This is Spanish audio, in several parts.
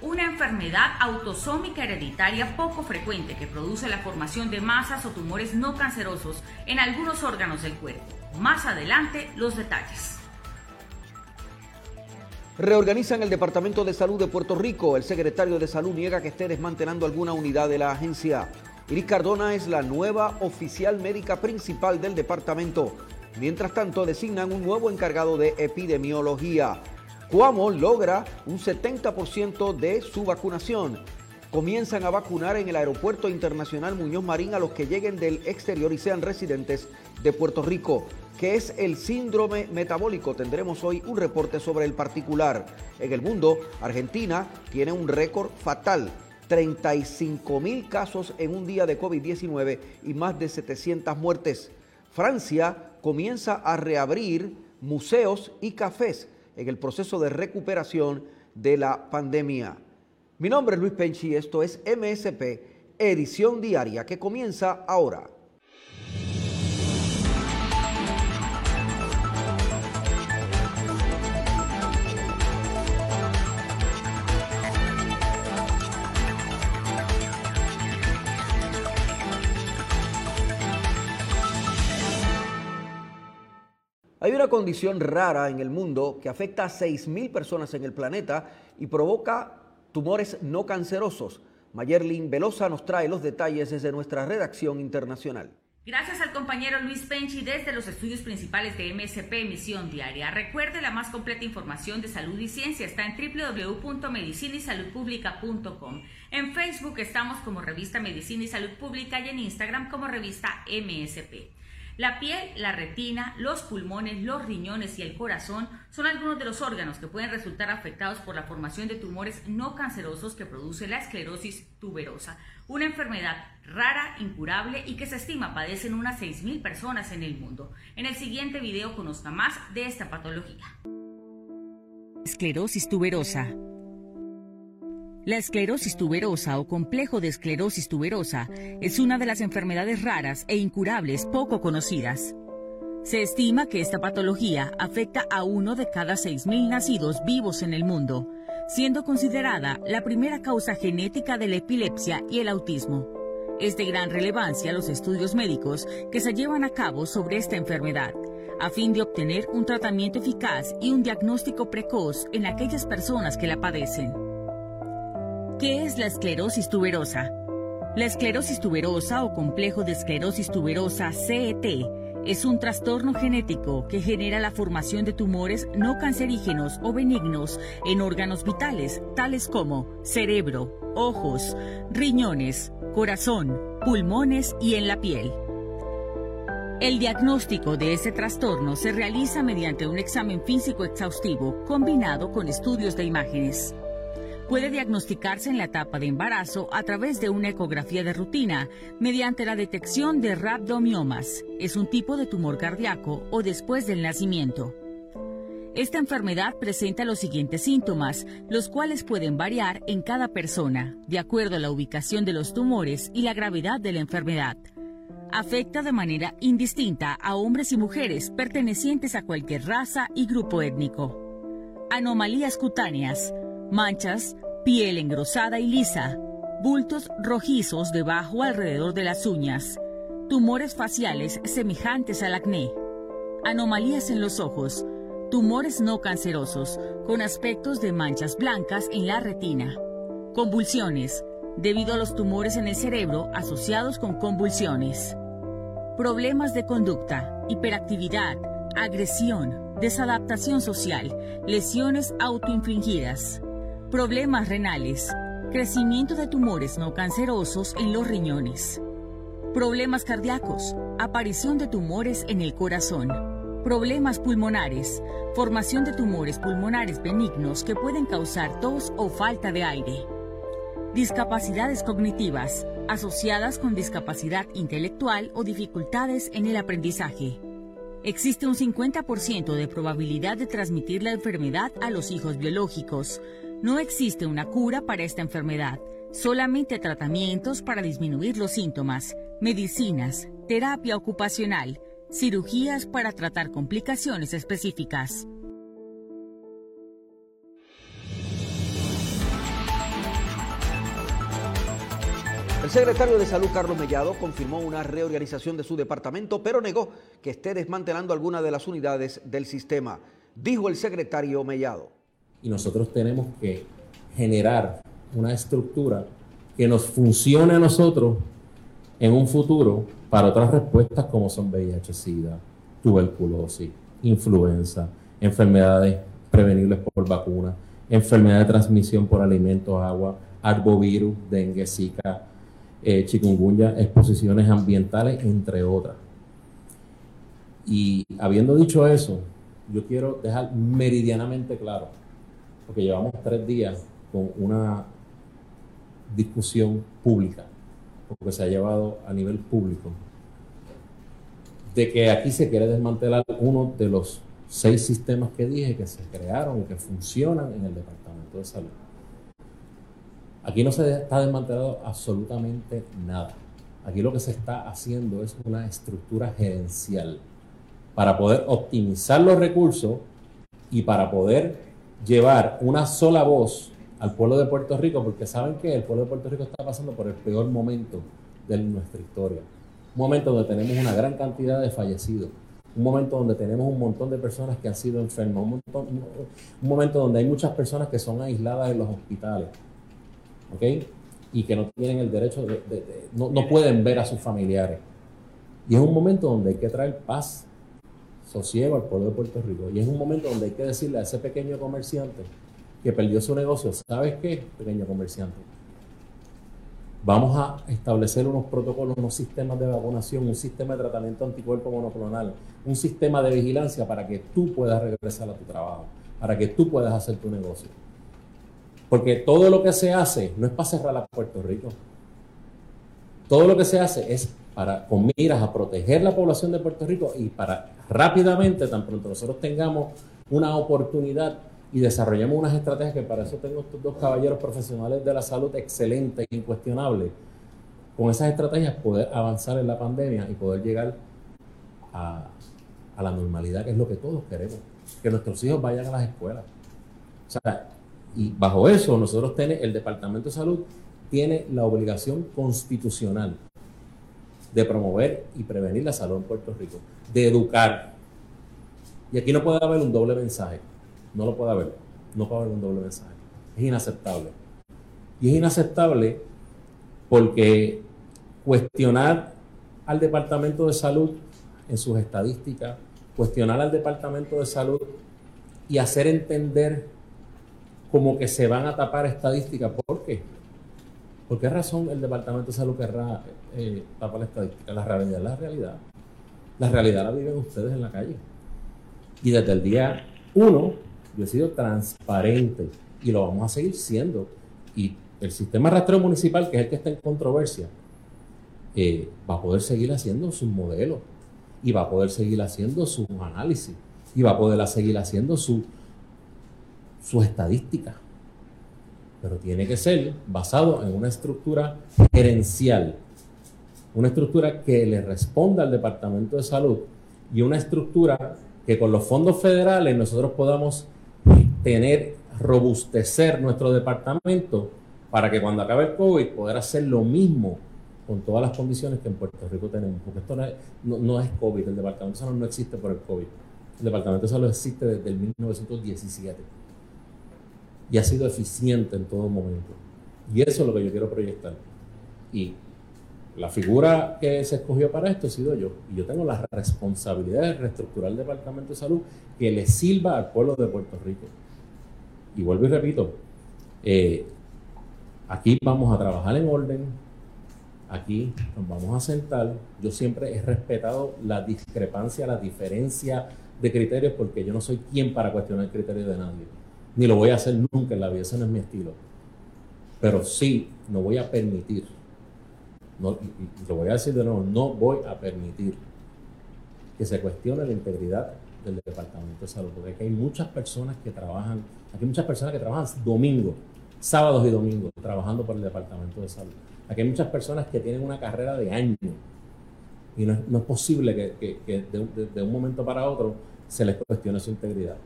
Una enfermedad autosómica hereditaria poco frecuente que produce la formación de masas o tumores no cancerosos en algunos órganos del cuerpo. Más adelante, los detalles. Reorganizan el Departamento de Salud de Puerto Rico. El secretario de Salud niega que esté desmantelando alguna unidad de la agencia. Iris Cardona es la nueva oficial médica principal del departamento. Mientras tanto, designan un nuevo encargado de epidemiología. Cuamo logra un 70% de su vacunación. Comienzan a vacunar en el Aeropuerto Internacional Muñoz Marín a los que lleguen del exterior y sean residentes de Puerto Rico. ¿Qué es el síndrome metabólico? Tendremos hoy un reporte sobre el particular. En el mundo, Argentina tiene un récord fatal. 35 mil casos en un día de COVID-19 y más de 700 muertes. Francia comienza a reabrir museos y cafés en el proceso de recuperación de la pandemia. Mi nombre es Luis Penchi y esto es MSP, edición diaria que comienza ahora. Hay una condición rara en el mundo que afecta a 6.000 personas en el planeta y provoca tumores no cancerosos. Mayerlin Velosa nos trae los detalles desde nuestra redacción internacional. Gracias al compañero Luis Penchi desde los estudios principales de MSP Emisión Diaria. Recuerde la más completa información de salud y ciencia está en www.medicinisaludpublica.com. En Facebook estamos como revista Medicina y Salud Pública y en Instagram como revista MSP. La piel, la retina, los pulmones, los riñones y el corazón son algunos de los órganos que pueden resultar afectados por la formación de tumores no cancerosos que produce la esclerosis tuberosa, una enfermedad rara, incurable y que se estima padecen unas 6.000 personas en el mundo. En el siguiente video conozca más de esta patología. Esclerosis tuberosa la esclerosis tuberosa o complejo de esclerosis tuberosa es una de las enfermedades raras e incurables poco conocidas. Se estima que esta patología afecta a uno de cada 6.000 nacidos vivos en el mundo, siendo considerada la primera causa genética de la epilepsia y el autismo. Es de gran relevancia los estudios médicos que se llevan a cabo sobre esta enfermedad, a fin de obtener un tratamiento eficaz y un diagnóstico precoz en aquellas personas que la padecen. ¿Qué es la esclerosis tuberosa? La esclerosis tuberosa o complejo de esclerosis tuberosa CET es un trastorno genético que genera la formación de tumores no cancerígenos o benignos en órganos vitales, tales como cerebro, ojos, riñones, corazón, pulmones y en la piel. El diagnóstico de ese trastorno se realiza mediante un examen físico exhaustivo combinado con estudios de imágenes puede diagnosticarse en la etapa de embarazo a través de una ecografía de rutina mediante la detección de rhabdomiomas. Es un tipo de tumor cardíaco o después del nacimiento. Esta enfermedad presenta los siguientes síntomas, los cuales pueden variar en cada persona, de acuerdo a la ubicación de los tumores y la gravedad de la enfermedad. Afecta de manera indistinta a hombres y mujeres pertenecientes a cualquier raza y grupo étnico. Anomalías cutáneas, manchas, piel engrosada y lisa, bultos rojizos debajo alrededor de las uñas, tumores faciales semejantes al acné, anomalías en los ojos, tumores no cancerosos con aspectos de manchas blancas en la retina, convulsiones, debido a los tumores en el cerebro asociados con convulsiones, problemas de conducta, hiperactividad, agresión, desadaptación social, lesiones autoinfligidas problemas renales, crecimiento de tumores no cancerosos en los riñones, problemas cardíacos, aparición de tumores en el corazón, problemas pulmonares, formación de tumores pulmonares benignos que pueden causar tos o falta de aire. Discapacidades cognitivas, asociadas con discapacidad intelectual o dificultades en el aprendizaje. Existe un 50% de probabilidad de transmitir la enfermedad a los hijos biológicos. No existe una cura para esta enfermedad, solamente tratamientos para disminuir los síntomas, medicinas, terapia ocupacional, cirugías para tratar complicaciones específicas. El secretario de Salud, Carlos Mellado, confirmó una reorganización de su departamento, pero negó que esté desmantelando alguna de las unidades del sistema. Dijo el secretario Mellado. Y nosotros tenemos que generar una estructura que nos funcione a nosotros en un futuro para otras respuestas como son VIH, SIDA, tuberculosis, influenza, enfermedades prevenibles por vacuna, enfermedades de transmisión por alimentos, agua, arbovirus, dengue, zika, eh, chikungunya, exposiciones ambientales, entre otras. Y habiendo dicho eso, yo quiero dejar meridianamente claro, porque llevamos tres días con una discusión pública, porque se ha llevado a nivel público, de que aquí se quiere desmantelar uno de los seis sistemas que dije que se crearon y que funcionan en el Departamento de Salud. Aquí no se está desmantelando absolutamente nada. Aquí lo que se está haciendo es una estructura gerencial para poder optimizar los recursos y para poder llevar una sola voz al pueblo de Puerto Rico, porque saben que el pueblo de Puerto Rico está pasando por el peor momento de nuestra historia. Un momento donde tenemos una gran cantidad de fallecidos. Un momento donde tenemos un montón de personas que han sido enfermas. Un, un momento donde hay muchas personas que son aisladas en los hospitales. ¿Ok? Y que no tienen el derecho de, no, no pueden ver a sus familiares. Y es un momento donde hay que traer paz, sosiego al pueblo de Puerto Rico. Y es un momento donde hay que decirle a ese pequeño comerciante que perdió su negocio, ¿sabes qué, pequeño comerciante? Vamos a establecer unos protocolos, unos sistemas de vacunación, un sistema de tratamiento anticuerpo monoclonal, un sistema de vigilancia para que tú puedas regresar a tu trabajo, para que tú puedas hacer tu negocio. Porque todo lo que se hace no es para cerrar a Puerto Rico. Todo lo que se hace es para con miras a proteger la población de Puerto Rico y para rápidamente, tan pronto nosotros tengamos una oportunidad y desarrollemos unas estrategias que para eso tengo estos dos caballeros profesionales de la salud excelentes e incuestionables. Con esas estrategias poder avanzar en la pandemia y poder llegar a, la normalidad, que es lo que todos queremos. Que nuestros hijos vayan a las escuelas. Y bajo eso nosotros tenemos, el Departamento de Salud tiene la obligación constitucional de promover y prevenir la salud en Puerto Rico, de educar. Y aquí no puede haber un doble mensaje. No lo puede haber. No puede haber un doble mensaje. Es inaceptable. Y es inaceptable porque cuestionar al Departamento de Salud en sus estadísticas, cuestionar al Departamento de Salud y hacer entender como que se van a tapar estadísticas. ¿Por qué? ¿Por qué razón el Departamento de Salud querrá eh, tapar la estadística? La realidad es la realidad. La realidad la viven ustedes en la calle. Y desde el día uno yo he sido transparente y lo vamos a seguir siendo. Y el sistema rastreo municipal, que es el que está en controversia, eh, va a poder seguir haciendo sus modelos y va a poder seguir haciendo sus análisis y va a poder seguir haciendo su, su estadística. Pero tiene que ser basado en una estructura gerencial, una estructura que le responda al Departamento de Salud y una estructura que con los fondos federales nosotros podamos tener, robustecer nuestro departamento para que cuando acabe el COVID poder hacer lo mismo con todas las condiciones que en Puerto Rico tenemos. Porque esto no es, COVID, el Departamento de Salud no existe por el COVID. El Departamento de Salud existe desde el 1917 y ha sido eficiente en todo momento. Y eso es lo que yo quiero proyectar. Y la figura que se escogió para esto he sido yo. Y yo tengo la responsabilidad de reestructurar el Departamento de Salud que le sirva al pueblo de Puerto Rico. Y vuelvo y repito, eh, aquí vamos a trabajar en orden, aquí nos vamos a sentar. Yo siempre he respetado la discrepancia, la diferencia de criterios porque yo no soy quien para cuestionar el criterio de nadie. Ni lo voy a hacer nunca en la vida, ese no es mi estilo. Pero sí, no voy a permitir, no, lo voy a decir de nuevo, no voy a permitir que se cuestione la integridad del Departamento de Salud, porque aquí hay muchas personas que trabajan, aquí hay muchas personas que trabajan domingos, sábados y domingos, trabajando por el Departamento de Salud. Aquí hay muchas personas que tienen una carrera de años y no es, posible que, de, un momento para otro se les cuestione su integridad.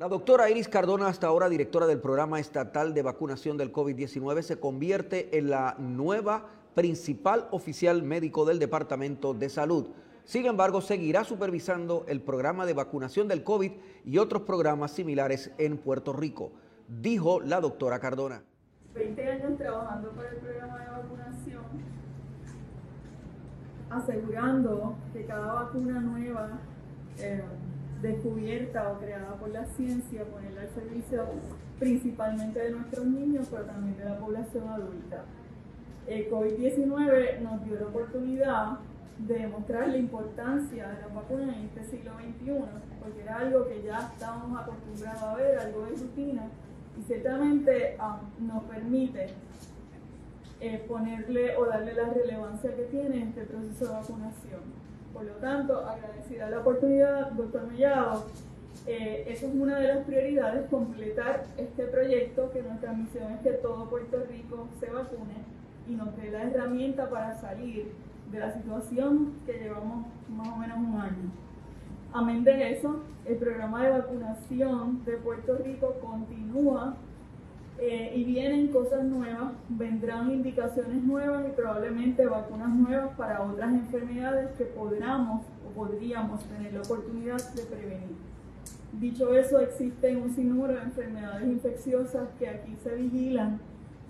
La doctora Iris Cardona, hasta ahora directora del programa estatal de vacunación del COVID-19, se convierte en la nueva principal oficial médico del Departamento de Salud. Sin embargo, seguirá supervisando el programa de vacunación del COVID y otros programas similares en Puerto Rico, dijo la doctora Cardona. 20 años trabajando para el programa de vacunación, asegurando que cada vacuna nueva eh, descubierta o creada por la ciencia, ponerla al servicio principalmente de nuestros niños, pero también de la población adulta. El COVID-19 nos dio la oportunidad de demostrar la importancia de las vacunas en este siglo XXI, porque era algo que ya estábamos acostumbrados a ver, algo de rutina, y ciertamente um, nos permite eh, ponerle o darle la relevancia que tiene este proceso de vacunación. Por lo tanto, agradecida la oportunidad, doctor Mellado, eh, eso es una de las prioridades, completar este proyecto, que nuestra misión es que todo Puerto Rico se vacune y nos dé la herramienta para salir de la situación que llevamos más o menos un año. Amén de eso, el programa de vacunación de Puerto Rico continúa eh, y vienen cosas nuevas, vendrán indicaciones nuevas y probablemente vacunas nuevas para otras enfermedades que podamos o podríamos tener la oportunidad de prevenir. Dicho eso, existen un sinnúmero de enfermedades infecciosas que aquí se vigilan,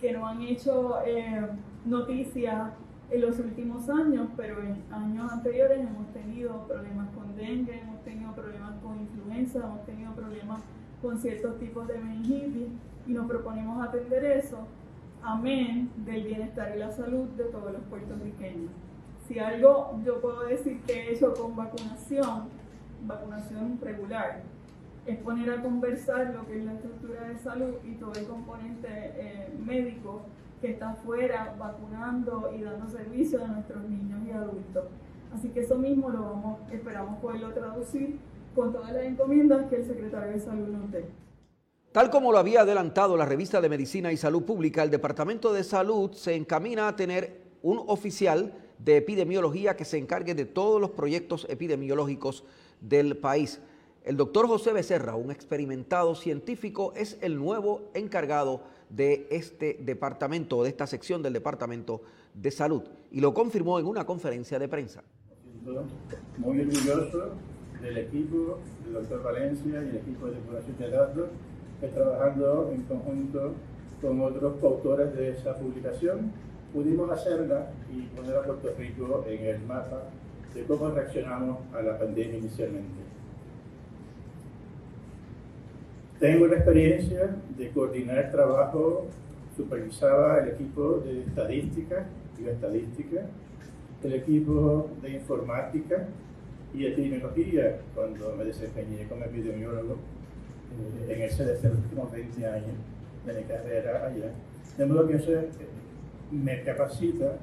que no han hecho eh, noticia en los últimos años, pero en años anteriores hemos tenido problemas con dengue, hemos tenido problemas con influenza, hemos tenido problemas con ciertos tipos de meningitis y nos proponemos atender eso, amén del bienestar y la salud de todos los puertorriqueños. Si algo yo puedo decir que he hecho con vacunación, vacunación regular, es poner a conversar lo que es la estructura de salud y todo el componente eh, médico que está afuera vacunando y dando servicio a nuestros niños y adultos. Así que eso mismo lo vamos, esperamos poderlo traducir con todas las encomiendas que el secretario de Salud nos dé. Tal como lo había adelantado la revista de Medicina y Salud Pública, el Departamento de Salud se encamina a tener un oficial de epidemiología que se encargue de todos los proyectos epidemiológicos del país. El doctor José Becerra, un experimentado científico, es el nuevo encargado de este departamento, de esta sección del Departamento de Salud, y lo confirmó en una conferencia de prensa. Muy orgulloso del equipo del doctor Valencia y el equipo de depuración de datos trabajando en conjunto con otros autores de esa publicación pudimos hacerla y poner a Puerto Rico en el mapa de cómo reaccionamos a la pandemia inicialmente. Tengo la experiencia de coordinar el trabajo, supervisaba el equipo de estadística y estadística, el equipo de informática y epidemiología cuando me desempeñé como epidemiólogo en los últimos 20 años de mi carrera allá. De modo que eso me capacita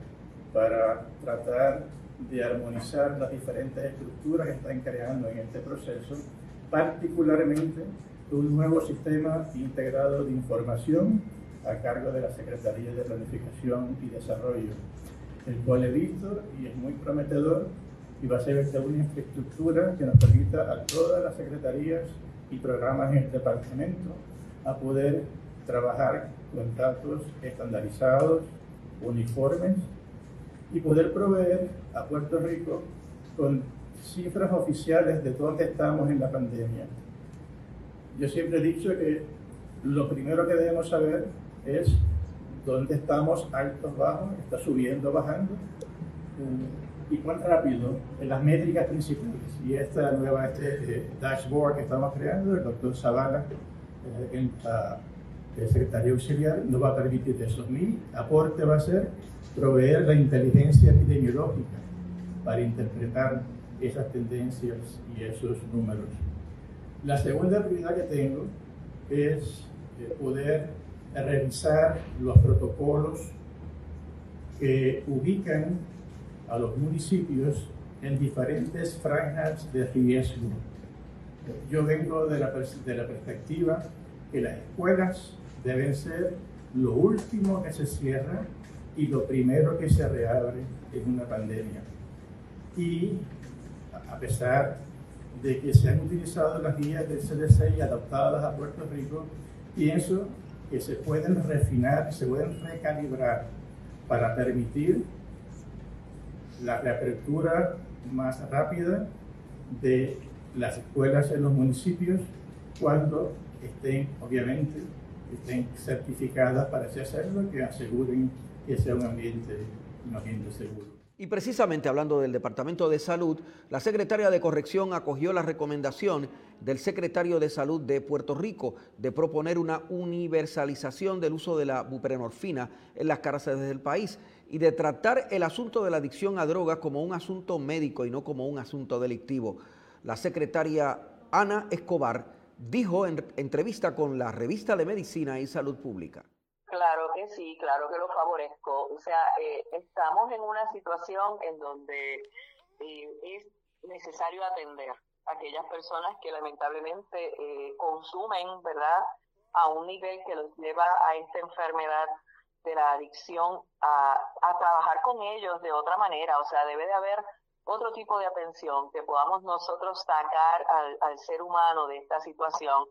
para tratar de armonizar las diferentes estructuras que están creando en este proceso, particularmente un nuevo sistema integrado de información a cargo de la Secretaría de Planificación y Desarrollo, el cual he visto y es muy prometedor y va a ser una infraestructura que nos permita a todas las secretarías y programas en el departamento a poder trabajar con datos estandarizados, uniformes y poder proveer a Puerto Rico con cifras oficiales de dónde estamos en la pandemia. Yo siempre he dicho que lo primero que debemos saber es dónde estamos, altos, bajos, está subiendo, bajando, y cuán rápido en las métricas principales. Y esta nueva este, eh, dashboard que estamos creando, el doctor Zavala, eh, el secretario auxiliar, nos va a permitir eso. Mi aporte va a ser proveer la inteligencia epidemiológica para interpretar esas tendencias y esos números. La segunda prioridad que tengo es eh, poder revisar los protocolos que ubican a los municipios en diferentes franjas de riesgo. Yo vengo de la, de la perspectiva que las escuelas deben ser lo último que se cierra y lo primero que se reabre en una pandemia. Y a pesar de que se han utilizado las guías del CDC y adaptadas a Puerto Rico, pienso que se pueden refinar, se pueden recalibrar para permitir la reapertura más rápida de las escuelas en los municipios cuando estén, obviamente, estén certificadas para hacerlo, que aseguren que sea un ambiente, un ambiente seguro. Y precisamente hablando del Departamento de Salud, la secretaria de Corrección acogió la recomendación del secretario de Salud de Puerto Rico de proponer una universalización del uso de la buprenorfina en las cárceles del país y de tratar el asunto de la adicción a drogas como un asunto médico y no como un asunto delictivo. La secretaria Ana Escobar dijo en entrevista con la revista de Medicina y Salud Pública. Claro que sí, claro que lo favorezco. O sea, eh, estamos en una situación en donde eh, es necesario atender a aquellas personas que lamentablemente eh, consumen, ¿verdad?, a un nivel que los lleva a esta enfermedad de la adicción, a, a trabajar con ellos de otra manera. O sea, debe de haber otro tipo de atención que podamos nosotros sacar al, al ser humano de esta situación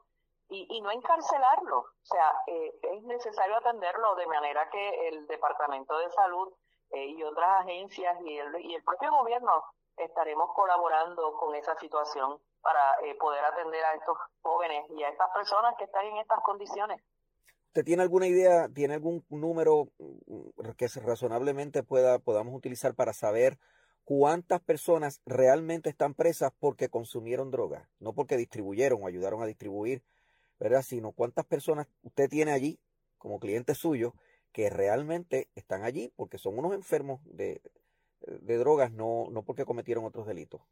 y, y no encarcelarlo. O sea, eh, es necesario atenderlo de manera que el Departamento de Salud eh, y otras agencias y el, y el propio gobierno estaremos colaborando con esa situación para eh, poder atender a estos jóvenes y a estas personas que están en estas condiciones. ¿Usted tiene alguna idea, tiene algún número mm, que razonablemente pueda, podamos utilizar para saber cuántas personas realmente están presas porque consumieron droga, no porque distribuyeron o ayudaron a distribuir ¿verdad? Sino cuántas personas usted tiene allí como cliente suyo que realmente están allí porque son unos enfermos de, de drogas, no, no porque cometieron otros delitos.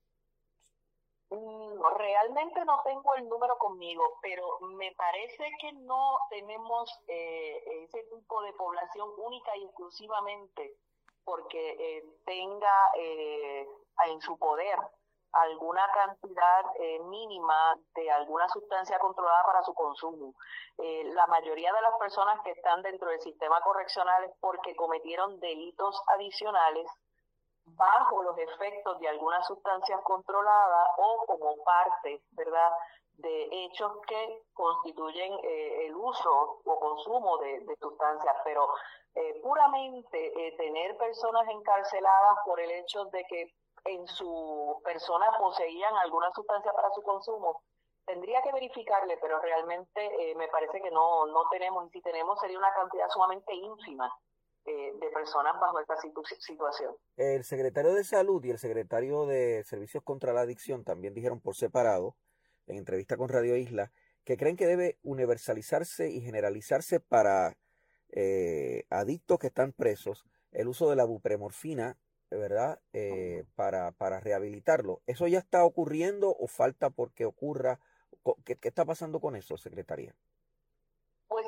Realmente no tengo el número conmigo, pero me parece que no tenemos eh, ese tipo de población única y exclusivamente porque eh, tenga eh, en su poder alguna cantidad eh, mínima de alguna sustancia controlada para su consumo. Eh, la mayoría de las personas que están dentro del sistema correccional es porque cometieron delitos adicionales bajo los efectos de alguna sustancia controlada o como parte, ¿verdad?, de hechos que constituyen eh, el uso o consumo de, sustancias, pero puramente tener personas encarceladas por el hecho de que en su persona poseían alguna sustancia para su consumo. Tendría que verificarle, pero realmente eh, me parece que no, no tenemos, y si tenemos sería una cantidad sumamente ínfima eh, de personas bajo esta situación. El secretario de Salud y el secretario de Servicios contra la Adicción también dijeron por separado, en entrevista con Radio Isla, que creen que debe universalizarse y generalizarse para eh, adictos que están presos el uso de la bupremorfina ¿verdad? Eh, para, para rehabilitarlo. ¿Eso ya está ocurriendo o falta porque ocurra? ¿Qué, qué está pasando con eso, secretaria?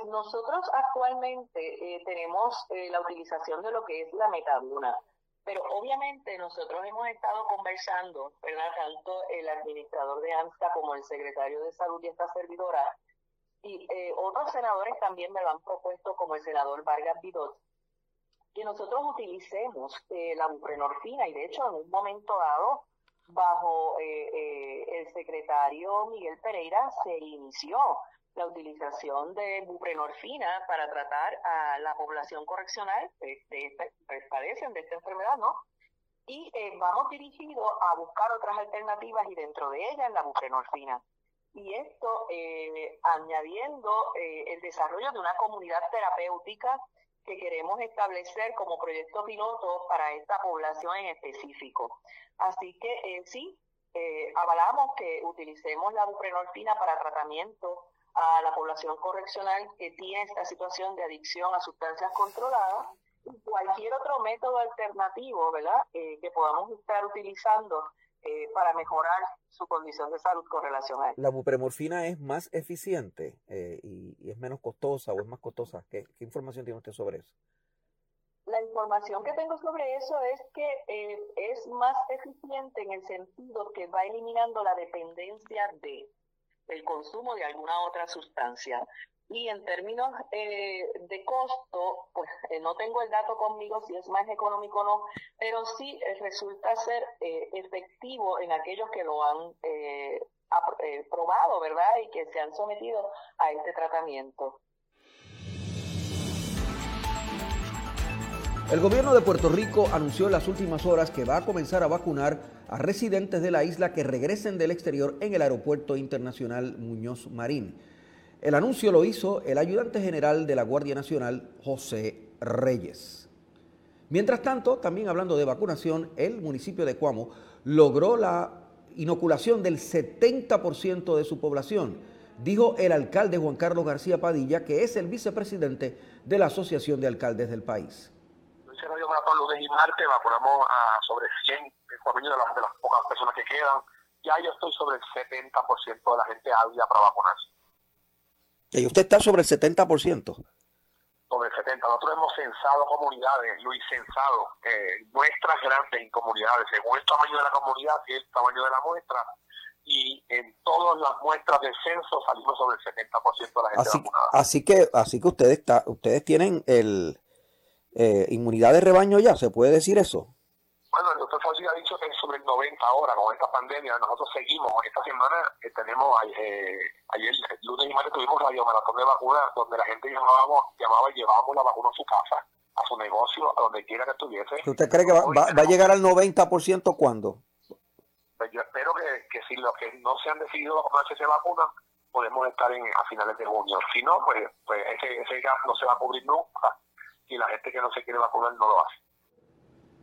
Nosotros actualmente eh, tenemos eh, la utilización de lo que es la metadona, pero obviamente nosotros hemos estado conversando, ¿verdad? Tanto el administrador de AMSA como el secretario de Salud y esta servidora, y otros senadores también me lo han propuesto, como el senador Vargas Vidot, que nosotros utilicemos eh, la buprenorfina y de hecho en un momento dado bajo eh, eh, el secretario Miguel Pereira se inició la utilización de buprenorfina para tratar a la población correccional que padecen de esta enfermedad, ¿no? Y vamos dirigidos a buscar otras alternativas y dentro de ellas la buprenorfina. Y esto añadiendo el desarrollo de una comunidad terapéutica que queremos establecer como proyecto piloto para esta población en específico. Así que eh, sí, eh, avalamos que utilicemos la buprenorfina para tratamiento a la población correccional que tiene esta situación de adicción a sustancias controladas y cualquier otro método alternativo, ¿verdad?, eh, que podamos estar utilizando eh, para mejorar su condición de salud con relación a él. ¿La bupremorfina es más eficiente eh, y, es menos costosa o es más costosa? ¿Qué, información tiene usted sobre eso? La información que tengo sobre eso es que eh, es más eficiente en el sentido que va eliminando la dependencia de el consumo de alguna otra sustancia. Y en términos eh, de costo, pues eh, no tengo el dato conmigo si es más económico o no, pero sí eh, resulta ser efectivo en aquellos que lo han probado, ¿verdad? Y que se han sometido a este tratamiento. El gobierno de Puerto Rico anunció en las últimas horas que va a comenzar a vacunar a residentes de la isla que regresen del exterior en el Aeropuerto Internacional Muñoz Marín. El anuncio lo hizo el ayudante general de la Guardia Nacional, José Reyes. Mientras tanto, también hablando de vacunación, el municipio de Cuamo logró la inoculación del 70% de su población, dijo el alcalde Juan Carlos García Padilla, que es el vicepresidente de la Asociación de Alcaldes del país. Lunes y martes, vacunamos a sobre 100 de las, de las pocas personas que quedan. Ya yo estoy sobre el 70% de la gente ávida para vacunarse. Y usted está sobre el 70%. Sobre el 70%. Nosotros hemos censado comunidades, Luis, censado eh, muestras grandes en comunidades, según el tamaño de la comunidad y el tamaño de la muestra. Y en todas las muestras del censo salimos sobre el 70% de la gente así, vacunada. Así que, así que ustedes, está, ustedes tienen el eh, inmunidad de rebaño ya, ¿se puede decir eso? Bueno, el doctor Fauci ha dicho que es sobre el 90 ahora con esta pandemia. Nosotros seguimos. Esta semana eh, tenemos, eh, ayer, el lunes y martes tuvimos radio maratón de vacunas donde la gente llamábamos, llamaba y llevábamos la vacuna a su casa, a su negocio, a donde quiera que estuviese. ¿Usted cree que va, va, a llegar al 90% cuándo? Pues yo espero que, que, si los que no se han decidido vacunarse se vacunan, podemos estar en, a finales de junio. Si no, pues, pues ese, ese gas no se va a cubrir nunca y la gente que no se quiere vacunar no lo hace.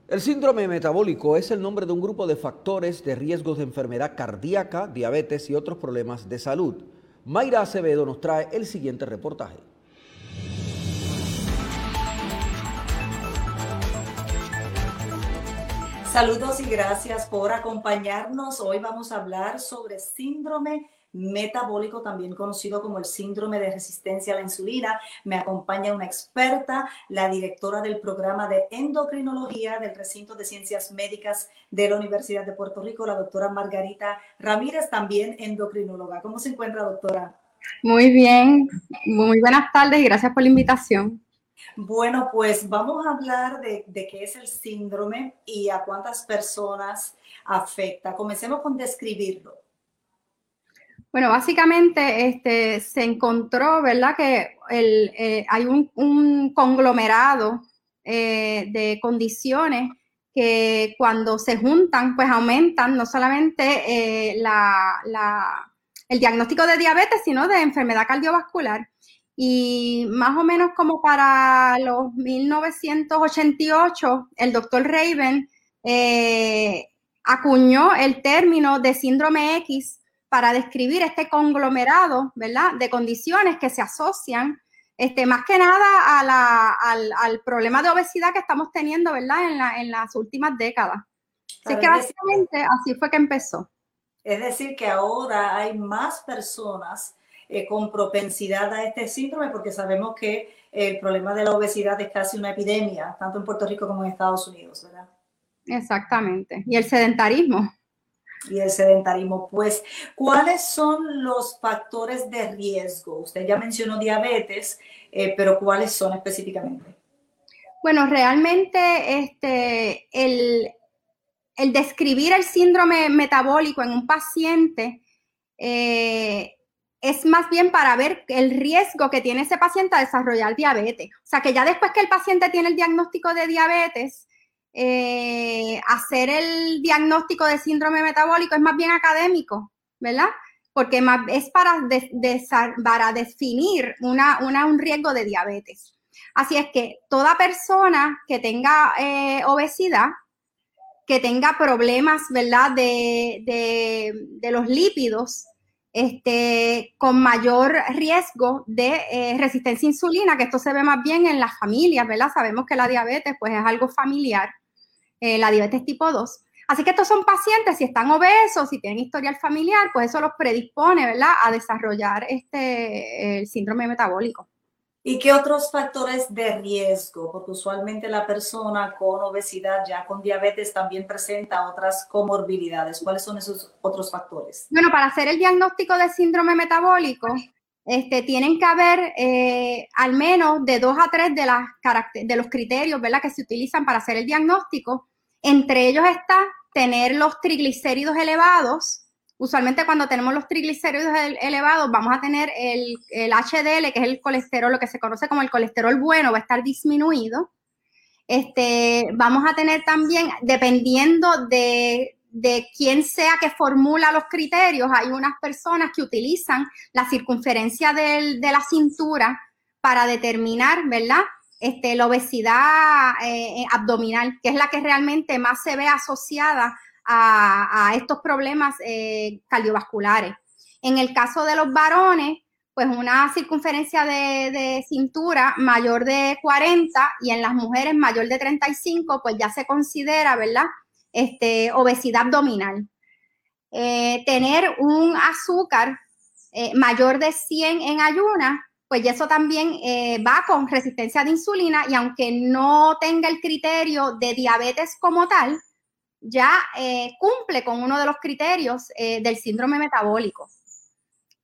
El síndrome metabólico es el nombre de un grupo de factores de riesgos de enfermedad cardíaca, diabetes y otros problemas de salud. Mayra Acevedo nos trae el siguiente reportaje. Saludos y gracias por acompañarnos. Hoy vamos a hablar sobre síndrome metabólico, también conocido como el síndrome de resistencia a la insulina. Me acompaña una experta, la directora del programa de endocrinología del recinto de ciencias médicas de la Universidad de Puerto Rico, la doctora Margarita Ramírez, también endocrinóloga. ¿Cómo se encuentra, doctora? Muy bien, muy buenas tardes y gracias por la invitación. Bueno, pues vamos a hablar de, de, qué es el síndrome y a cuántas personas afecta. Comencemos con describirlo. Bueno, básicamente este, se encontró, ¿verdad? Que eh, hay un, conglomerado eh, de condiciones que cuando se juntan, pues aumentan no solamente eh, el diagnóstico de diabetes, sino de enfermedad cardiovascular. Y más o menos como para los 1988, el doctor Raven acuñó el término de síndrome X para describir este conglomerado, ¿verdad?, de condiciones que se asocian, este, más que nada a la, al, problema de obesidad que estamos teniendo, ¿verdad?, en, la, en las últimas décadas. Así que básicamente así fue que empezó. Es decir, que ahora hay más personas eh, con propensidad a este síndrome porque sabemos que el problema de la obesidad es casi una epidemia, tanto en Puerto Rico como en Estados Unidos, ¿verdad? Exactamente. Y el sedentarismo y el sedentarismo. Pues, ¿cuáles son los factores de riesgo? Usted ya mencionó diabetes, eh, pero ¿cuáles son específicamente? Bueno, realmente este, el, describir el síndrome metabólico en un paciente eh, es más bien para ver el riesgo que tiene ese paciente a desarrollar diabetes. O sea, que ya después que el paciente tiene el diagnóstico de diabetes, eh, hacer el diagnóstico de síndrome metabólico es más bien académico, ¿verdad? Porque es para, para definir un riesgo de diabetes. Así es que toda persona que tenga eh, obesidad, que tenga problemas, ¿verdad?, de, los lípidos, este, con mayor riesgo de eh, resistencia a insulina, que esto se ve más bien en las familias, ¿verdad? Sabemos que la diabetes, pues, es algo familiar. Eh, la diabetes tipo 2, Así que estos son pacientes, si están obesos, si tienen historial familiar, pues eso los predispone, ¿verdad?, a desarrollar este, el síndrome metabólico. ¿Y qué otros factores de riesgo? Porque usualmente la persona con obesidad, ya con diabetes, también presenta otras comorbilidades. ¿Cuáles son esos otros factores? Bueno, para hacer el diagnóstico de síndrome metabólico, este, tienen que haber eh, al menos de dos a tres de, las de los criterios ¿verdad? que se utilizan para hacer el diagnóstico. Entre ellos está tener los triglicéridos elevados, Usualmente cuando tenemos los triglicéridos elevados, vamos a tener el, HDL, que es el colesterol, lo que se conoce como el colesterol bueno, va a estar disminuido. Este, vamos a tener también, dependiendo de, quién sea que formula los criterios, hay unas personas que utilizan la circunferencia de la cintura para determinar, ¿verdad? Este, la obesidad eh, abdominal, que es la que realmente más se ve asociada a, estos problemas eh, cardiovasculares. En el caso de los varones, pues una circunferencia de, cintura mayor de 40 y en las mujeres mayor de 35, pues ya se considera, ¿verdad? Este, obesidad abdominal. Eh, tener un azúcar eh, mayor de 100 en ayuna, pues eso también va con resistencia de insulina y aunque no tenga el criterio de diabetes como tal, ya eh, cumple con uno de los criterios eh, del síndrome metabólico.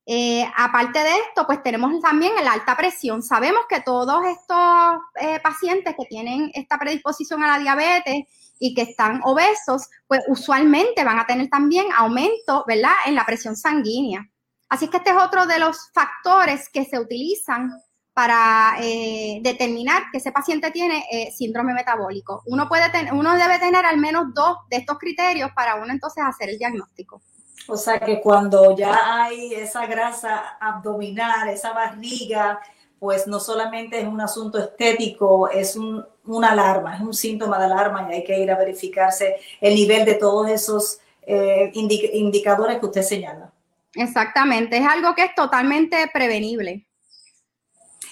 Eh, aparte de esto, pues tenemos también la alta presión. Sabemos que todos estos pacientes que tienen esta predisposición a la diabetes y que están obesos, pues usualmente van a tener también aumento, ¿verdad?, en la presión sanguínea. Así que este es otro de los factores que se utilizan para eh, determinar que ese paciente tiene eh, síndrome metabólico. Uno, puede uno debe tener al menos dos de estos criterios para uno entonces hacer el diagnóstico. O sea que cuando ya hay esa grasa abdominal, esa barriga, pues no solamente es un asunto estético, es un, una alarma, es un síntoma de alarma y hay que ir a verificarse el nivel de todos esos eh, indicadores que usted señala. Exactamente, es algo que es totalmente prevenible.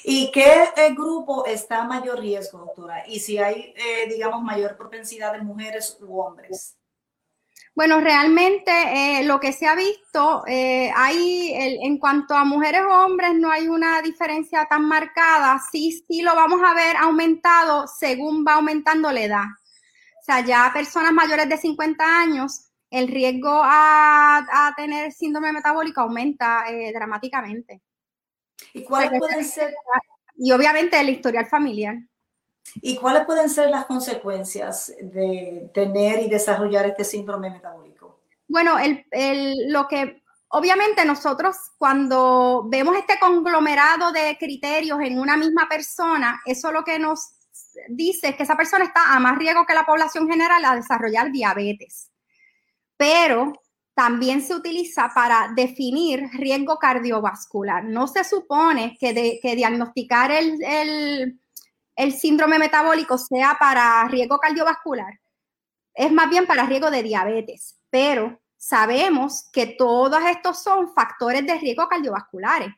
¿Y qué eh, grupo está a mayor riesgo, doctora? Y si hay, eh, digamos, mayor propensidad de mujeres u hombres. Bueno, realmente eh, lo que se ha visto, hay en cuanto a mujeres o hombres no hay una diferencia tan marcada. Sí, sí lo vamos a ver aumentado según va aumentando la edad. O sea, ya personas mayores de 50 años, el riesgo a, a tener síndrome metabólico aumenta dramáticamente. ¿Y cuáles pueden ser? Y obviamente el historial familiar. ¿Y cuáles pueden ser las consecuencias de tener y desarrollar este síndrome metabólico? Bueno, el, el, lo que obviamente nosotros cuando vemos este conglomerado de criterios en una misma persona, eso lo que nos dice es que esa persona está a más riesgo que la población general a desarrollar diabetes. Pero también se utiliza para definir riesgo cardiovascular. No se supone que, diagnosticar el, síndrome metabólico sea para riesgo cardiovascular, es más bien para riesgo de diabetes, pero sabemos que todos estos son factores de riesgo cardiovasculares.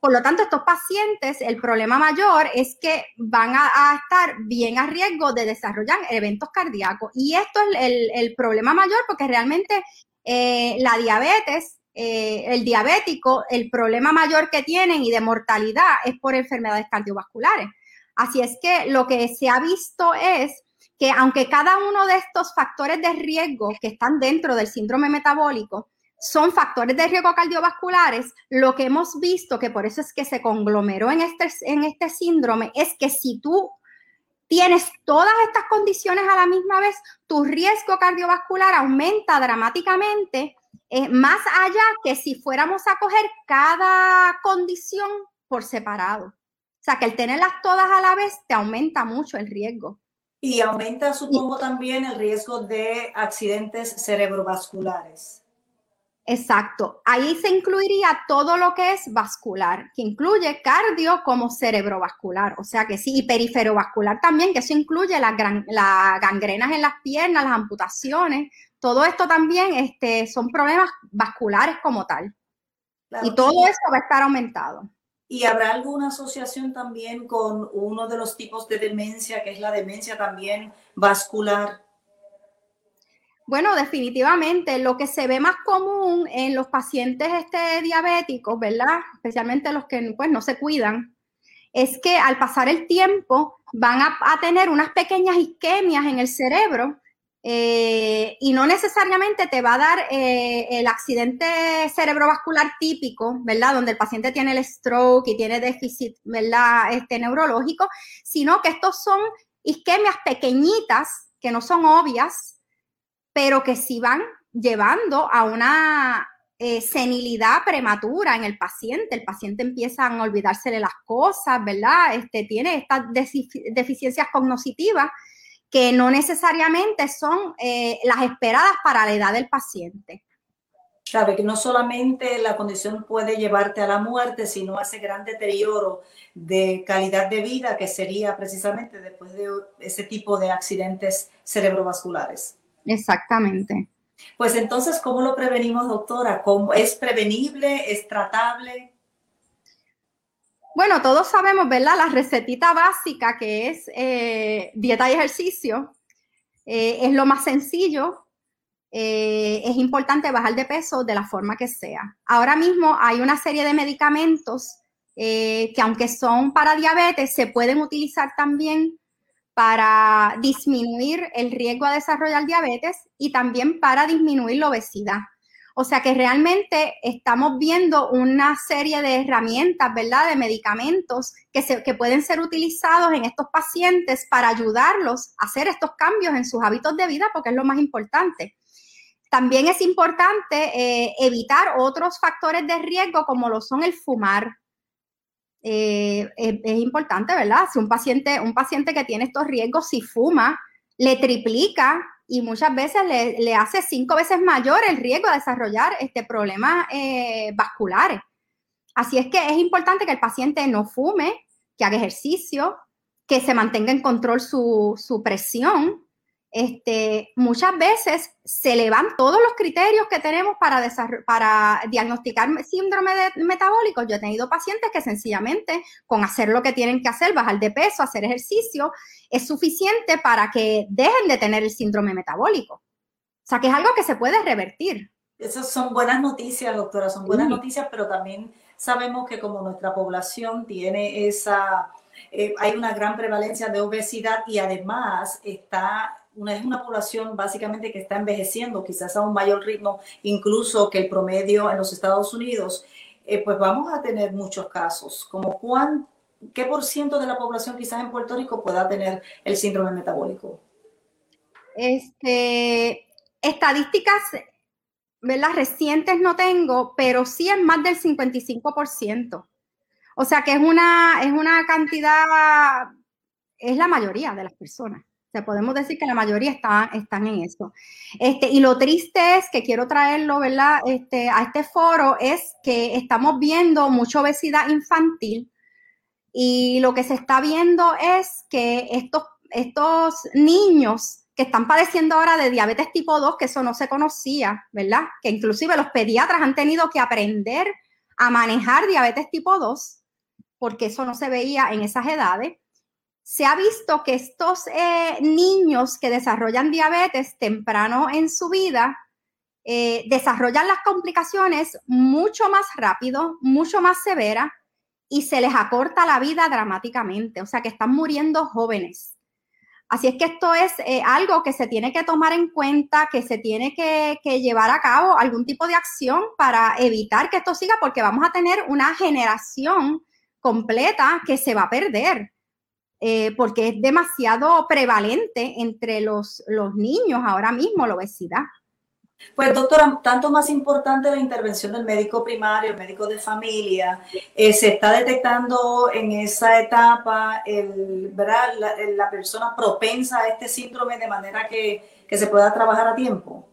Por lo tanto, estos pacientes, el problema mayor es que van a, estar bien a riesgo de desarrollar eventos cardíacos. Y esto es el, el problema mayor porque realmente eh, la diabetes, eh, el diabético, el problema mayor que tienen y de mortalidad es por enfermedades cardiovasculares. Así es que lo que se ha visto es que aunque cada uno de estos factores de riesgo que están dentro del síndrome metabólico son factores de riesgo cardiovasculares, lo que hemos visto, que por eso es que se conglomeró en este, en este síndrome, es que si tú tienes todas estas condiciones a la misma vez, tu riesgo cardiovascular aumenta dramáticamente, eh, más allá que si fuéramos a coger cada condición por separado. O sea, que el tenerlas todas a la vez te aumenta mucho el riesgo. Y aumenta, supongo, también el riesgo de accidentes cerebrovasculares. Exacto. Ahí se incluiría todo lo que es vascular, que incluye cardio como cerebrovascular, o sea que sí, y periferovascular también, que eso incluye las gangrenas en las piernas, las amputaciones, todo esto también este, son problemas vasculares como tal. y todo eso va a estar aumentado. ¿Y habrá alguna asociación también con uno de los tipos de demencia, que es la demencia también vascular? Bueno, definitivamente lo que se ve más común en los pacientes este, diabéticos, ¿verdad? Especialmente los que pues, no se cuidan, es que al pasar el tiempo van a, tener unas pequeñas isquemias en el cerebro eh, y no necesariamente te va a dar eh, el accidente cerebrovascular típico, ¿verdad? Donde el paciente tiene el stroke y tiene déficit, ¿verdad? Este neurológico, sino que estos son isquemias pequeñitas que no son obvias, pero que sí van llevando a una eh, senilidad prematura en el paciente. El paciente empieza a olvidársele las cosas, ¿verdad? Este, tiene estas deficiencias cognitivas que no necesariamente son eh, las esperadas para la edad del paciente. Sabe que no solamente la condición puede llevarte a la muerte, sino a gran deterioro de calidad de vida que sería precisamente después de ese tipo de accidentes cerebrovasculares. Exactamente. Pues entonces, ¿cómo lo prevenimos, doctora? ¿Cómo, ¿Es prevenible? ¿Es tratable? Bueno, todos sabemos, ¿verdad? La recetita básica que es eh, dieta y ejercicio eh, es lo más sencillo. Eh, es importante bajar de peso de la forma que sea. Ahora mismo hay una serie de medicamentos que aunque son para diabetes, se pueden utilizar también para disminuir el riesgo a desarrollar diabetes y también para disminuir la obesidad. O sea que realmente estamos viendo una serie de herramientas, ¿verdad? De medicamentos que, se, que pueden ser utilizados en estos pacientes para ayudarlos a hacer estos cambios en sus hábitos de vida, porque es lo más importante. También es importante eh, evitar otros factores de riesgo como lo son el fumar, eh, es, importante, ¿verdad? Si un paciente, un paciente que tiene estos riesgos, si fuma, le triplica y muchas veces le, hace cinco veces mayor el riesgo de desarrollar este, problemas eh, vasculares. Así es que es importante que el paciente no fume, que haga ejercicio, que se mantenga en control su, su presión, este, muchas veces se le van todos los criterios que tenemos para, para diagnosticar síndrome de metabólico. Yo he tenido pacientes que sencillamente con hacer lo que tienen que hacer, bajar de peso, hacer ejercicio, es suficiente para que dejen de tener el síndrome metabólico. O sea, que es algo que se puede revertir. Esas son buenas noticias, doctora, son buenas noticias, pero también sabemos que como nuestra población tiene esa, eh, hay una gran prevalencia de obesidad y además está una, es una población básicamente que está envejeciendo, quizás a un mayor ritmo incluso que el promedio en los Estados Unidos, eh, pues vamos a tener muchos casos, como cuán, qué por ciento de la población quizás en Puerto Rico pueda tener el síndrome metabólico. Este, estadísticas, ¿verdad? Recientes no tengo, pero sí es más del 55%. O sea que es una, es una cantidad, es la mayoría de las personas podemos decir que la mayoría está, están en eso. Este, y lo triste es que quiero traerlo, ¿verdad? Este, a este foro es que estamos viendo mucha obesidad infantil y lo que se está viendo es que estos, estos niños que están padeciendo ahora de diabetes tipo 2, que eso no se conocía, ¿verdad? Que inclusive los pediatras han tenido que aprender a manejar diabetes tipo 2, porque eso no se veía en esas edades se ha visto que estos eh, niños que desarrollan diabetes temprano en su vida eh, desarrollan las complicaciones mucho más rápido, mucho más severa y se les acorta la vida dramáticamente, o sea que están muriendo jóvenes. Así es que esto es eh, algo que se tiene que tomar en cuenta, que se tiene que, que llevar a cabo algún tipo de acción para evitar que esto siga, porque vamos a tener una generación completa que se va a perder. Eh, porque es demasiado prevalente entre los, los niños ahora mismo la obesidad. Pues doctora, tanto más importante la intervención del médico primario, el médico de familia, eh, se está detectando en esa etapa el, La, la, persona propensa a este síndrome de manera que, que se pueda trabajar a tiempo.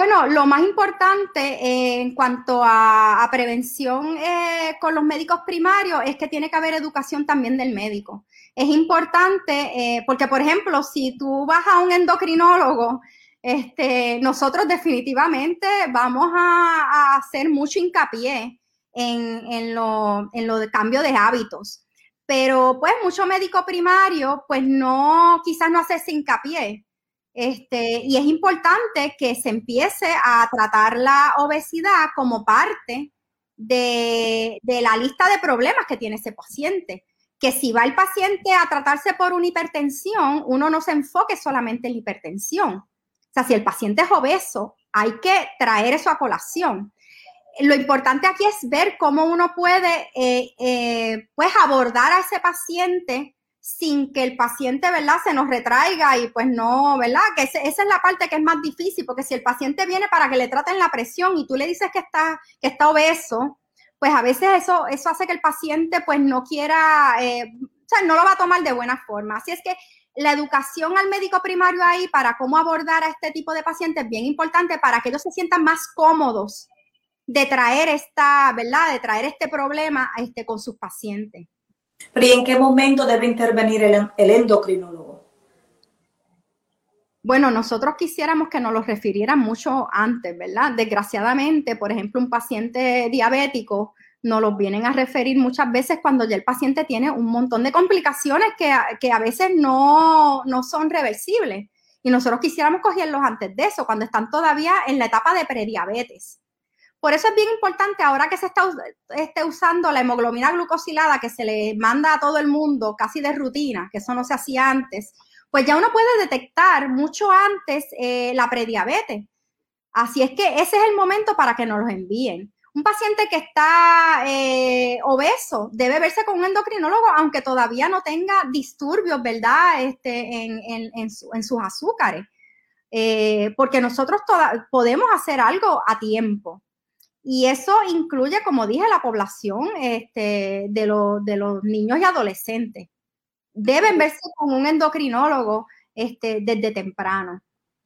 Bueno, lo más importante eh, en cuanto a, prevención eh, con los médicos primarios es que tiene que haber educación también del médico. Es importante eh, porque, por ejemplo, si tú vas a un endocrinólogo, este, nosotros definitivamente vamos a, hacer mucho hincapié en, en, lo, de cambio de hábitos. Pero pues mucho médico primario pues no, quizás no hace hincapié Este, y es importante que se empiece a tratar la obesidad como parte de, de, la lista de problemas que tiene ese paciente. Que si va el paciente a tratarse por una hipertensión, uno no se enfoque solamente en la hipertensión. O sea, si el paciente es obeso, hay que traer eso a colación. Lo importante aquí es ver cómo uno puede eh, eh, pues abordar a ese paciente sin que el paciente, ¿verdad?, se nos retraiga y pues no, ¿verdad? Que esa es la parte que es más difícil, porque si el paciente viene para que le traten la presión y tú le dices que está, que está obeso, pues a veces eso, eso hace que el paciente pues no quiera, eh, o sea, no lo va a tomar de buena forma. Así es que la educación al médico primario ahí para cómo abordar a este tipo de pacientes es bien importante para que ellos se sientan más cómodos de traer esta, ¿verdad? De traer este problema este, con sus pacientes. Pero ¿y en qué momento debe intervenir el, el endocrinólogo? Bueno, nosotros quisiéramos que nos lo refirieran mucho antes, ¿verdad? Desgraciadamente, por ejemplo, un paciente diabético nos los vienen a referir muchas veces cuando ya el paciente tiene un montón de complicaciones que, que a veces no, no, son reversibles. Y nosotros quisiéramos cogerlos antes de eso, cuando están todavía en la etapa de prediabetes. Por eso es bien importante ahora que se está esté usando la hemoglobina glucosilada que se le manda a todo el mundo casi de rutina, que eso no se hacía antes, pues ya uno puede detectar mucho antes eh, la prediabetes. Así es que ese es el momento para que nos los envíen. Un paciente que está eh, obeso debe verse con un endocrinólogo, aunque todavía no tenga disturbios, ¿verdad? Este, en, en, sus azúcares. Eh, porque nosotros podemos hacer algo a tiempo. Y eso incluye, como dije, la población este, de, de, los niños y adolescentes. Deben verse con un endocrinólogo este, desde temprano.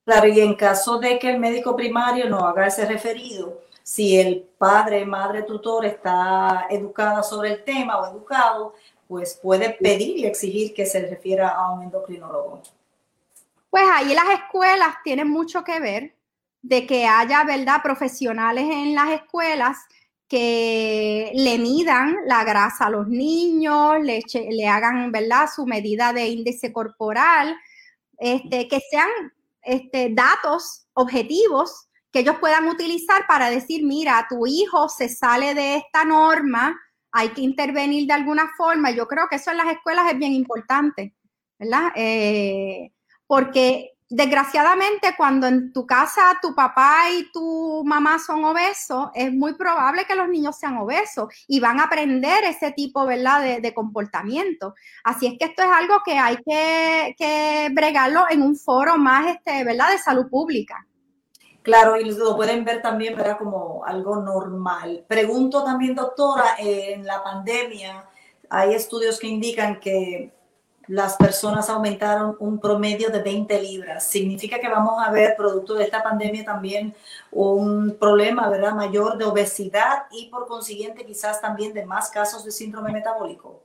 Claro, y en caso de que el médico primario no haga ese referido, si el padre, madre, tutor está educada sobre el tema o educado, pues puede pedir y exigir que se refiera a un endocrinólogo. Pues ahí las escuelas tienen mucho que ver de que haya, ¿verdad?, profesionales en las escuelas que le midan la grasa a los niños, le, le hagan, ¿verdad?, su medida de índice corporal, este, que sean este, datos objetivos que ellos puedan utilizar para decir, mira, tu hijo se sale de esta norma, hay que intervenir de alguna forma. Yo creo que eso en las escuelas es bien importante, ¿verdad? Eh, porque desgraciadamente cuando en tu casa tu papá y tu mamá son obesos, es muy probable que los niños sean obesos y van a aprender ese tipo, ¿verdad?, de, comportamiento. Así es que esto es algo que hay que, que, bregarlo en un foro más, este, ¿verdad?, de salud pública. Claro, y lo pueden ver también, ¿verdad?, como algo normal. Pregunto también, doctora, en la pandemia hay estudios que indican que las personas aumentaron un promedio de 20 libras. Significa que vamos a ver, producto de esta pandemia, también un problema, ¿verdad?, mayor de obesidad y por consiguiente quizás también de más casos de síndrome metabólico.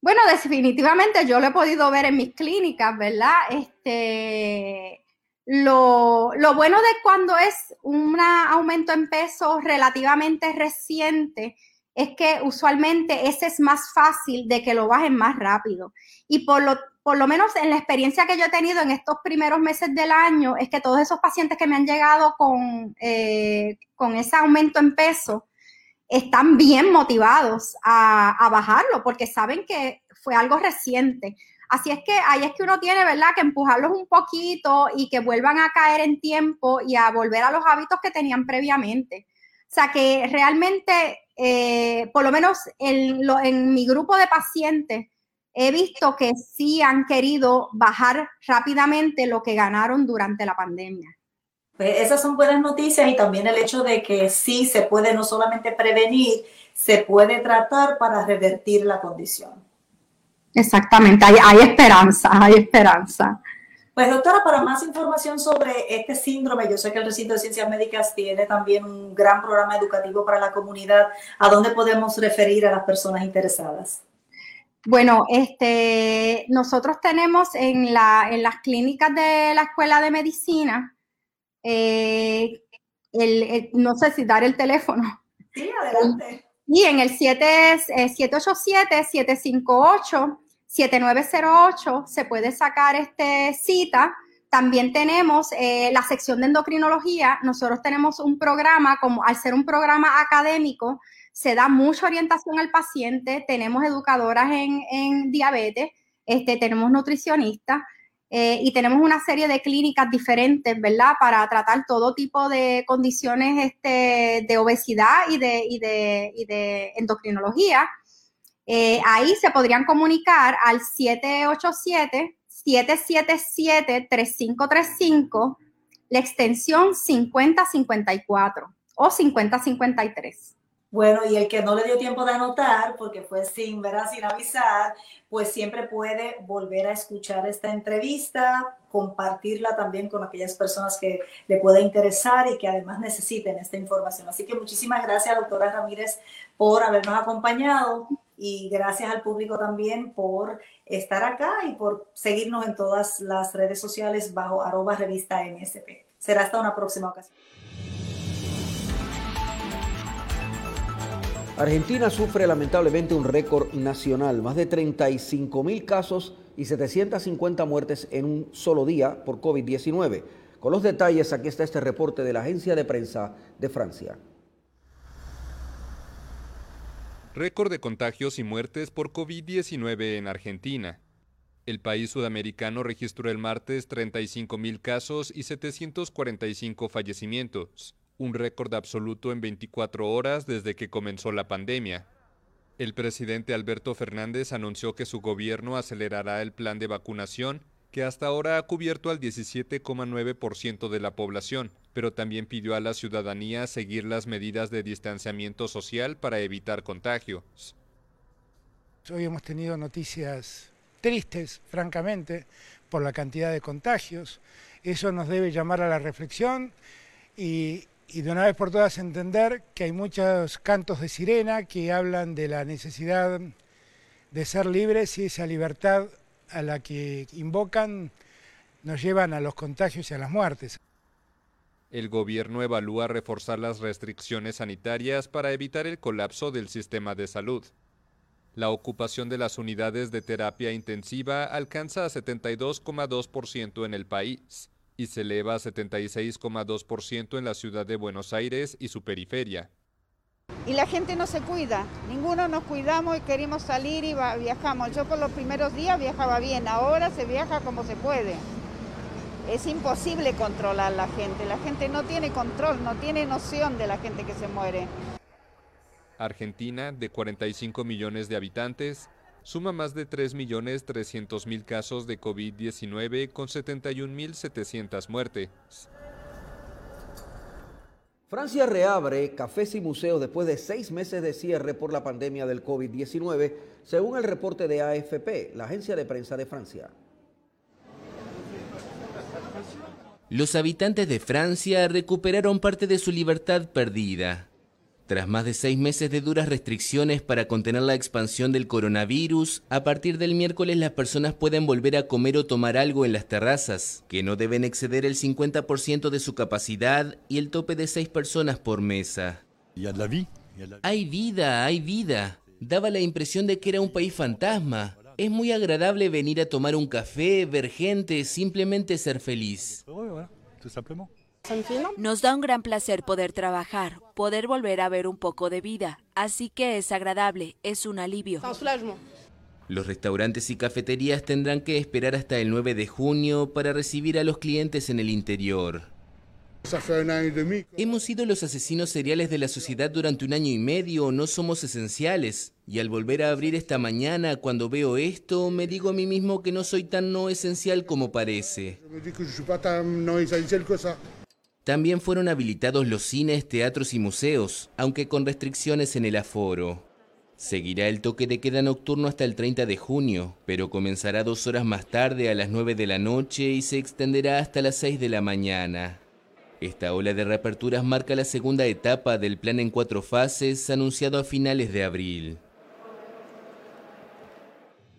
Bueno, definitivamente yo lo he podido ver en mis clínicas, ¿verdad? Este, lo, lo bueno de cuando es un aumento en peso relativamente reciente, es que usualmente ese es más fácil de que lo bajen más rápido. Y por lo, por lo menos en la experiencia que yo he tenido en estos primeros meses del año, es que todos esos pacientes que me han llegado con, eh, con ese aumento en peso están bien motivados a, a bajarlo porque saben que fue algo reciente. Así es que ahí es que uno tiene, ¿verdad?, que empujarlos un poquito y que vuelvan a caer en tiempo y a volver a los hábitos que tenían previamente. O sea que realmente eh, por lo menos en, mi grupo de pacientes, he visto que sí han querido bajar rápidamente lo que ganaron durante la pandemia. Pues esas son buenas noticias y también el hecho de que sí se puede no solamente prevenir, se puede tratar para revertir la condición. Exactamente, hay esperanza, hay esperanza. Pues doctora, para más información sobre este síndrome, yo sé que el recinto de ciencias médicas tiene también un gran programa educativo para la comunidad. ¿A dónde podemos referir a las personas interesadas? Bueno, este, nosotros tenemos en, la, en las clínicas de la Escuela de Medicina, eh, el, no sé si dar el teléfono. Sí, adelante. Y en el 787-758 7908 se puede sacar este cita. También tenemos eh, la sección de endocrinología. Nosotros tenemos un programa, como al ser un programa académico, se da mucha orientación al paciente. Tenemos educadoras en, diabetes, este, tenemos nutricionistas. Eh, y tenemos una serie de clínicas diferentes, ¿verdad? Para tratar todo tipo de condiciones este, de obesidad y de, y de, y de endocrinología. Eh, ahí se podrían comunicar al 787-777-3535, la extensión 5054 o 5053. Bueno, y el que no le dio tiempo de anotar, porque fue sin, ¿verdad? sin avisar, pues siempre puede volver a escuchar esta entrevista, compartirla también con aquellas personas que le pueda interesar y que además necesiten esta información. Así que muchísimas gracias, doctora Ramírez, por habernos acompañado y gracias al público también por estar acá y por seguirnos en todas las redes sociales bajo arroba revista MSP. Será hasta una próxima ocasión. Argentina sufre lamentablemente un récord nacional, más de 35 mil casos y 750 muertes en un solo día por COVID-19. Con los detalles, aquí está este reporte de la agencia de prensa de Francia. Récord de contagios y muertes por COVID-19 en Argentina. El país sudamericano registró el martes 35 mil casos y 745 fallecimientos un récord absoluto en 24 horas desde que comenzó la pandemia. El presidente Alberto Fernández anunció que su gobierno acelerará el plan de vacunación, que hasta ahora ha cubierto al 17,9% de la población, pero también pidió a la ciudadanía seguir las medidas de distanciamiento social para evitar contagios. Hoy hemos tenido noticias tristes, francamente, por la cantidad de contagios. Eso nos debe llamar a la reflexión y, y de una vez por todas entender que hay muchos cantos de sirena que hablan de la necesidad de ser libres y esa libertad a la que invocan nos llevan a los contagios y a las muertes. El gobierno evalúa reforzar las restricciones sanitarias para evitar el colapso del sistema de salud. La ocupación de las unidades de terapia intensiva alcanza a 72,2% en el país y se eleva a 76,2% en la ciudad de Buenos Aires y su periferia. Y la gente no se cuida, ninguno nos cuidamos y queremos salir y viajamos. Yo por los primeros días viajaba bien, ahora se viaja como se puede. Es imposible controlar a la gente, la gente no tiene control, no tiene noción de la gente que se muere. Argentina, de 45 millones de habitantes, suma más de 3.300.000 casos de COVID-19 con 71.700 muertes. Francia reabre cafés y museos después de seis meses de cierre por la pandemia del COVID-19, según el reporte de AFP, la agencia de prensa de Francia. Los habitantes de Francia recuperaron parte de su libertad perdida. Tras más de seis meses de duras restricciones para contener la expansión del coronavirus, a partir del miércoles las personas pueden volver a comer o tomar algo en las terrazas, que no deben exceder el 50% de su capacidad y el tope de seis personas por mesa. Hay vida, hay vida. Daba la impresión de que era un país fantasma. Es muy agradable venir a tomar un café, ver gente, simplemente ser feliz. Nos da un gran placer poder trabajar, poder volver a ver un poco de vida, así que es agradable, es un alivio. Los restaurantes y cafeterías tendrán que esperar hasta el 9 de junio para recibir a los clientes en el interior. Hemos sido los asesinos seriales de la sociedad durante un año y medio, no somos esenciales. Y al volver a abrir esta mañana, cuando veo esto, me digo a mí mismo que no soy tan no esencial como parece. También fueron habilitados los cines, teatros y museos, aunque con restricciones en el aforo. Seguirá el toque de queda nocturno hasta el 30 de junio, pero comenzará dos horas más tarde a las 9 de la noche y se extenderá hasta las 6 de la mañana. Esta ola de reaperturas marca la segunda etapa del plan en cuatro fases anunciado a finales de abril.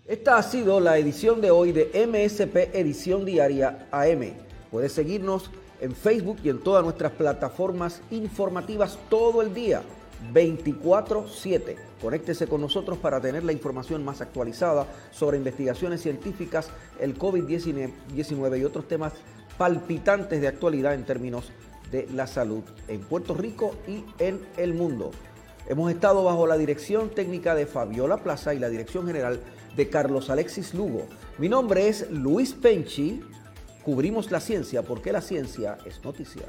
Esta ha sido la edición de hoy de MSP Edición Diaria AM. Puedes seguirnos en Facebook y en todas nuestras plataformas informativas todo el día, 24/7. Conéctese con nosotros para tener la información más actualizada sobre investigaciones científicas, el COVID-19 y otros temas palpitantes de actualidad en términos de la salud en Puerto Rico y en el mundo. Hemos estado bajo la dirección técnica de Fabiola Plaza y la dirección general de Carlos Alexis Lugo. Mi nombre es Luis Penchi. Cubrimos la ciencia porque la ciencia es noticia.